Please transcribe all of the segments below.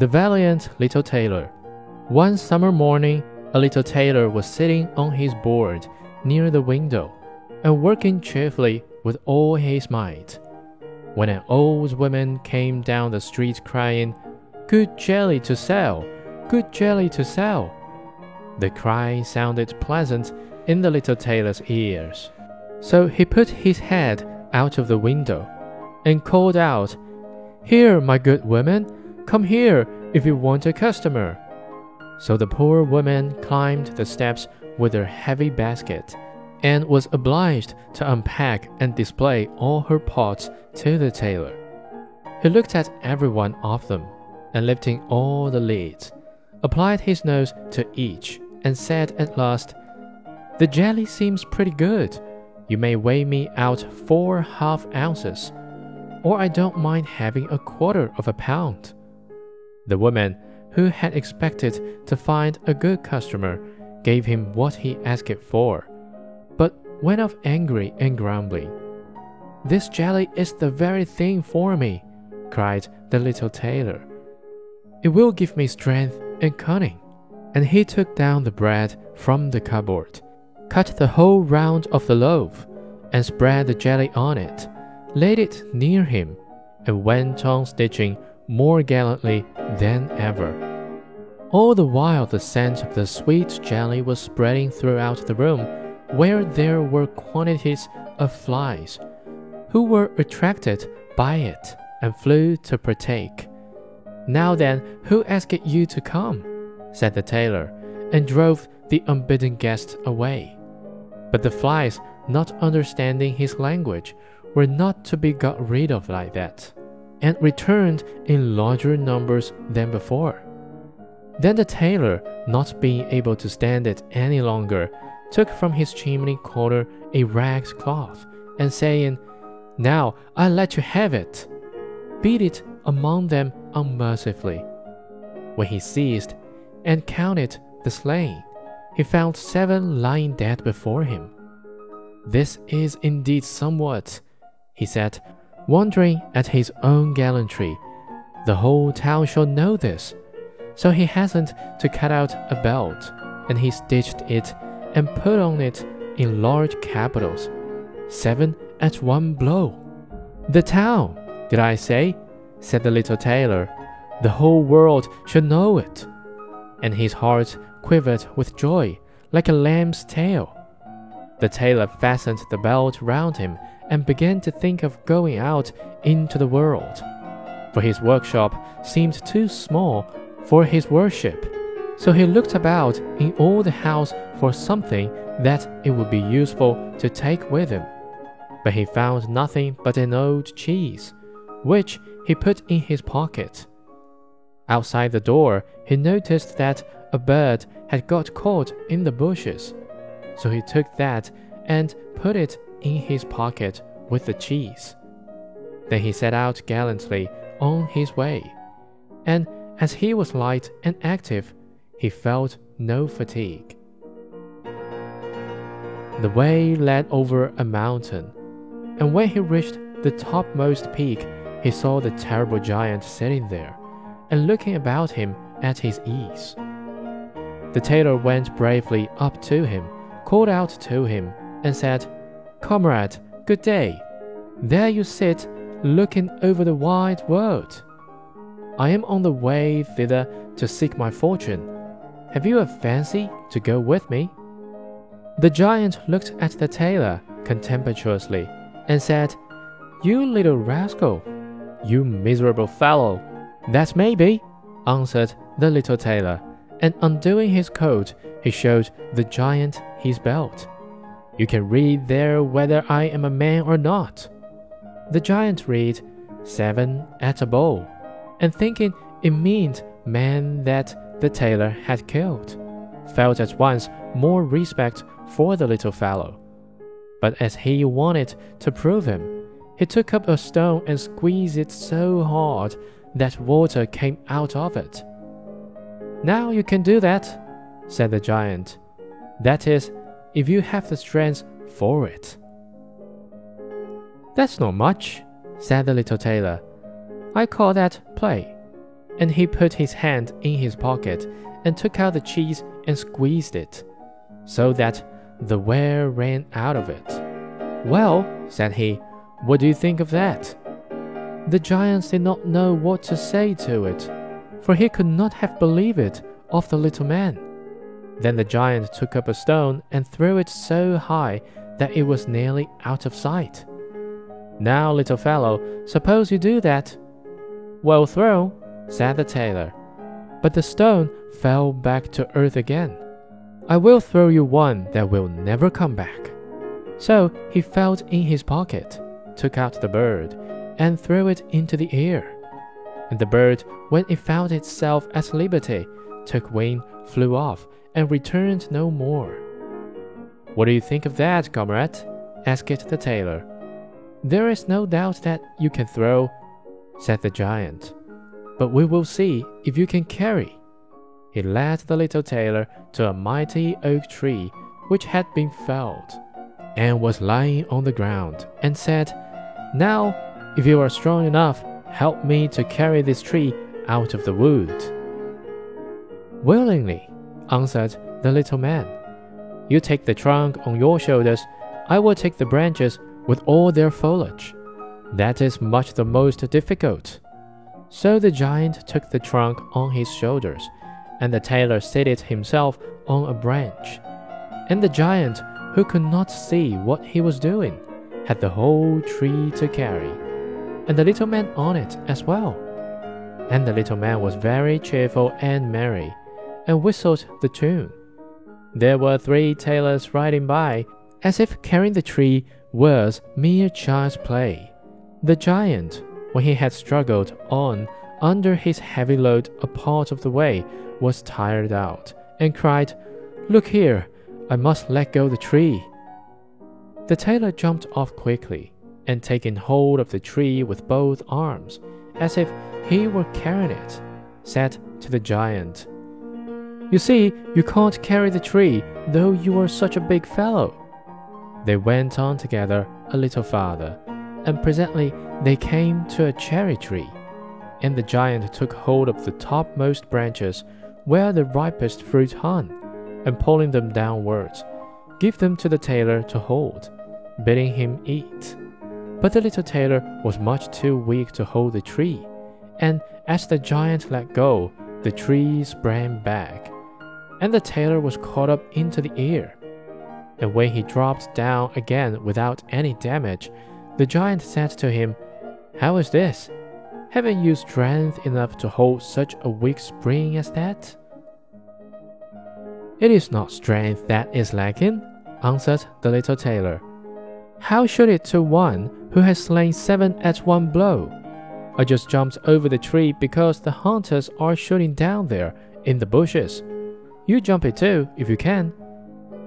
The Valiant Little Tailor. One summer morning, a little tailor was sitting on his board near the window and working cheerfully with all his might. When an old woman came down the street crying, Good jelly to sell! Good jelly to sell! The cry sounded pleasant in the little tailor's ears. So he put his head out of the window and called out, Here, my good woman, come here if you want a customer. So the poor woman climbed the steps with her heavy basket and was obliged to unpack and display all her pots to the tailor. He looked at every one of them, and lifting all the lids, applied his nose to each, and said at last, The jelly seems pretty good. You may weigh me out four half ounces, or I don't mind having a quarter of a pound. The woman, who had expected to find a good customer, gave him what he asked for but went off angry and grumbling. This jelly is the very thing for me, cried the little tailor. It will give me strength and cunning. And he took down the bread from the cupboard, cut the whole round of the loaf, and spread the jelly on it, laid it near him, and went on stitching more gallantly than ever. All the while, the scent of the sweet jelly was spreading throughout the room where there were quantities of flies, who were attracted by it and flew to partake. Now then, who asked you to come? said the tailor, and drove the unbidden guest away. But the flies, not understanding his language, were not to be got rid of like that, and returned in larger numbers than before. Then the tailor, not being able to stand it any longer, took from his chimney corner a ragged cloth, and saying, Now I let you have it, beat it among them unmercifully. When he ceased and counted the slain, he found seven lying dead before him. This is indeed somewhat, he said, wondering at his own gallantry. The whole town shall know this. So he hastened to cut out a belt, and he stitched it and put on it in large capitals seven at one blow. The town, did I say? said the little tailor. The whole world should know it. And his heart quivered with joy, like a lamb's tail. The tailor fastened the belt round him and began to think of going out into the world, for his workshop seemed too small for his worship. So he looked about in all the house for something that it would be useful to take with him. But he found nothing but an old cheese, which he put in his pocket. Outside the door, he noticed that a bird had got caught in the bushes. So he took that and put it in his pocket with the cheese. Then he set out gallantly on his way. And as he was light and active, he felt no fatigue. The way led over a mountain, and when he reached the topmost peak, he saw the terrible giant sitting there and looking about him at his ease. The tailor went bravely up to him, called out to him, and said, Comrade, good day. There you sit, looking over the wide world. I am on the way thither to seek my fortune have you a fancy to go with me? The giant looked at the tailor contemptuously and said, You little rascal, you miserable fellow. That may be, answered the little tailor, and undoing his coat, he showed the giant his belt. You can read there whether I am a man or not. The giant read, Seven at a bow, and thinking it meant man that the tailor had killed, felt at once more respect for the little fellow. But as he wanted to prove him, he took up a stone and squeezed it so hard that water came out of it. Now you can do that, said the giant. That is, if you have the strength for it. That's not much, said the little tailor. I call that play and he put his hand in his pocket and took out the cheese and squeezed it, so that the ware ran out of it. Well, said he, what do you think of that? The giant did not know what to say to it, for he could not have believed it of the little man. Then the giant took up a stone and threw it so high that it was nearly out of sight. Now, little fellow, suppose you do that. Well thrown, said the tailor. But the stone fell back to earth again. I will throw you one that will never come back. So he felt in his pocket, took out the bird, and threw it into the air. And the bird, when it found itself at liberty, took wing, flew off, and returned no more. What do you think of that, comrade? asked the tailor. There is no doubt that you can throw, said the giant, but we will see if you can carry. He led the little tailor to a mighty oak tree which had been felled, and was lying on the ground, and said, Now, if you are strong enough, help me to carry this tree out of the wood. Willingly, answered the little man. You take the trunk on your shoulders, I will take the branches with all their foliage. That is much the most difficult. So the giant took the trunk on his shoulders, and the tailor seated himself on a branch. And the giant, who could not see what he was doing, had the whole tree to carry, and the little man on it as well. And the little man was very cheerful and merry, and whistled the tune. There were three tailors riding by, as if carrying the tree was mere child's play. The giant, when he had struggled on under his heavy load a part of the way, was tired out, and cried, Look here, I must let go the tree. The tailor jumped off quickly, and taking hold of the tree with both arms, as if he were carrying it, said to the giant, You see, you can't carry the tree, though you are such a big fellow. They went on together a little farther, and presently they came to a cherry tree. And the giant took hold of the topmost branches where the ripest fruit hung, and pulling them downwards, gave them to the tailor to hold, bidding him eat. But the little tailor was much too weak to hold the tree, and as the giant let go, the tree sprang back, and the tailor was caught up into the air and when he dropped down again without any damage, the giant said to him, How is this? Haven't you strength enough to hold such a weak spring as that? It is not strength that is lacking, answered the little tailor. How should it to one who has slain seven at one blow? I just jumped over the tree because the hunters are shooting down there in the bushes. You jump it too, if you can.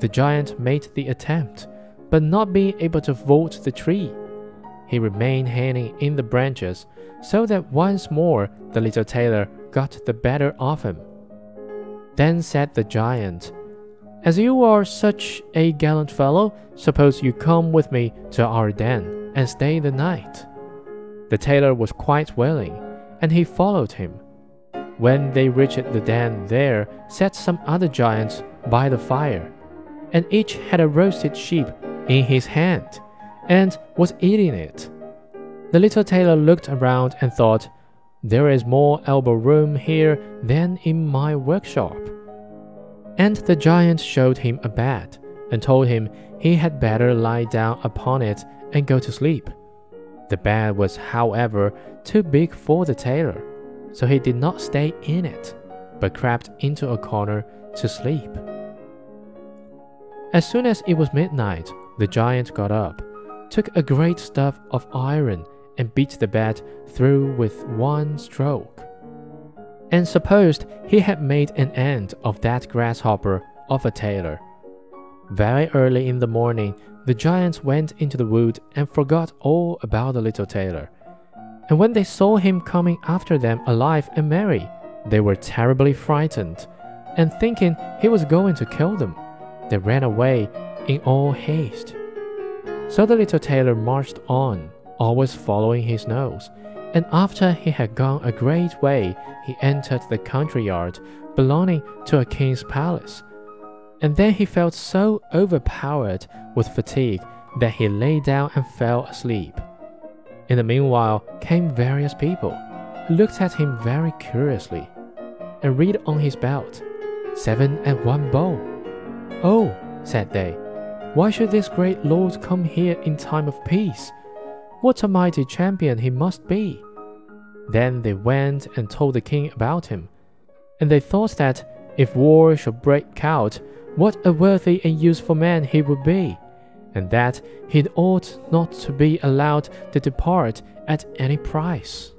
The giant made the attempt, but not being able to vault the tree, he remained hanging in the branches, so that once more the little tailor got the better of him. Then said the giant, As you are such a gallant fellow, suppose you come with me to our den and stay the night. The tailor was quite willing, and he followed him. When they reached the den, there sat some other giants by the fire and each had a roasted sheep in his hand and was eating it. The little tailor looked around and thought, There is more elbow room here than in my workshop. And the giant showed him a bed and told him he had better lie down upon it and go to sleep. The bed was, however, too big for the tailor, so he did not stay in it, but crept into a corner to sleep. As soon as it was midnight, the giant got up, took a great stuff of iron, and beat the bed through with one stroke, and supposed he had made an end of that grasshopper of a tailor. Very early in the morning, the giant went into the wood and forgot all about the little tailor. And when they saw him coming after them alive and merry, they were terribly frightened, and thinking he was going to kill them they ran away in all haste. So the little tailor marched on, always following his nose, And after he had gone a great way, he entered the country yard belonging to a king's palace. And then he felt so overpowered with fatigue that he lay down and fell asleep. In the meanwhile came various people, who looked at him very curiously, and read on his belt, seven and one bow. Oh, said they, why should this great lord come here in time of peace? What a mighty champion he must be! Then they went and told the king about him, and they thought that if war should break out, what a worthy and useful man he would be, and that he ought not to be allowed to depart at any price.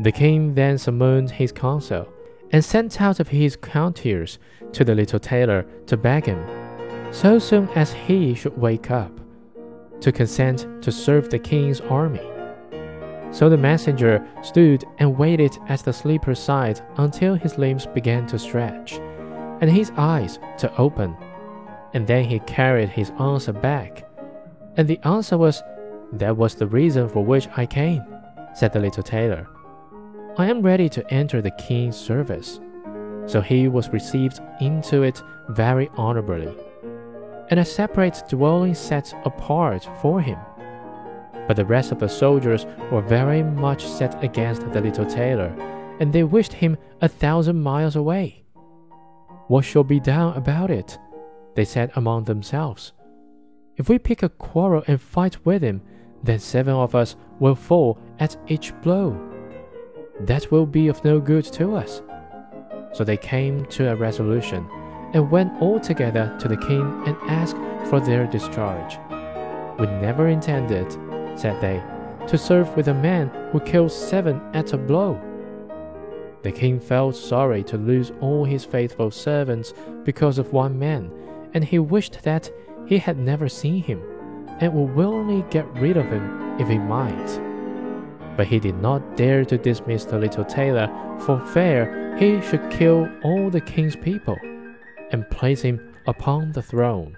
The king then summoned his council, and sent out of his courtiers to the little tailor to beg him, so soon as he should wake up, to consent to serve the king's army. So the messenger stood and waited at the sleeper's side until his limbs began to stretch, and his eyes to open. And then he carried his answer back. And the answer was, That was the reason for which I came, said the little tailor. I am ready to enter the king's service. So he was received into it very honorably, and a separate dwelling set apart for him. But the rest of the soldiers were very much set against the little tailor, and they wished him a thousand miles away. What shall be done about it? They said among themselves. If we pick a quarrel and fight with him, then seven of us will fall at each blow. That will be of no good to us. So they came to a resolution and went all together to the king and asked for their discharge. We never intended, said they, to serve with a man who kills seven at a blow. The king felt sorry to lose all his faithful servants because of one man, and he wished that he had never seen him, and would willingly get rid of him if he might. But he did not dare to dismiss the little tailor for fear he should kill all the king's people and place him upon the throne.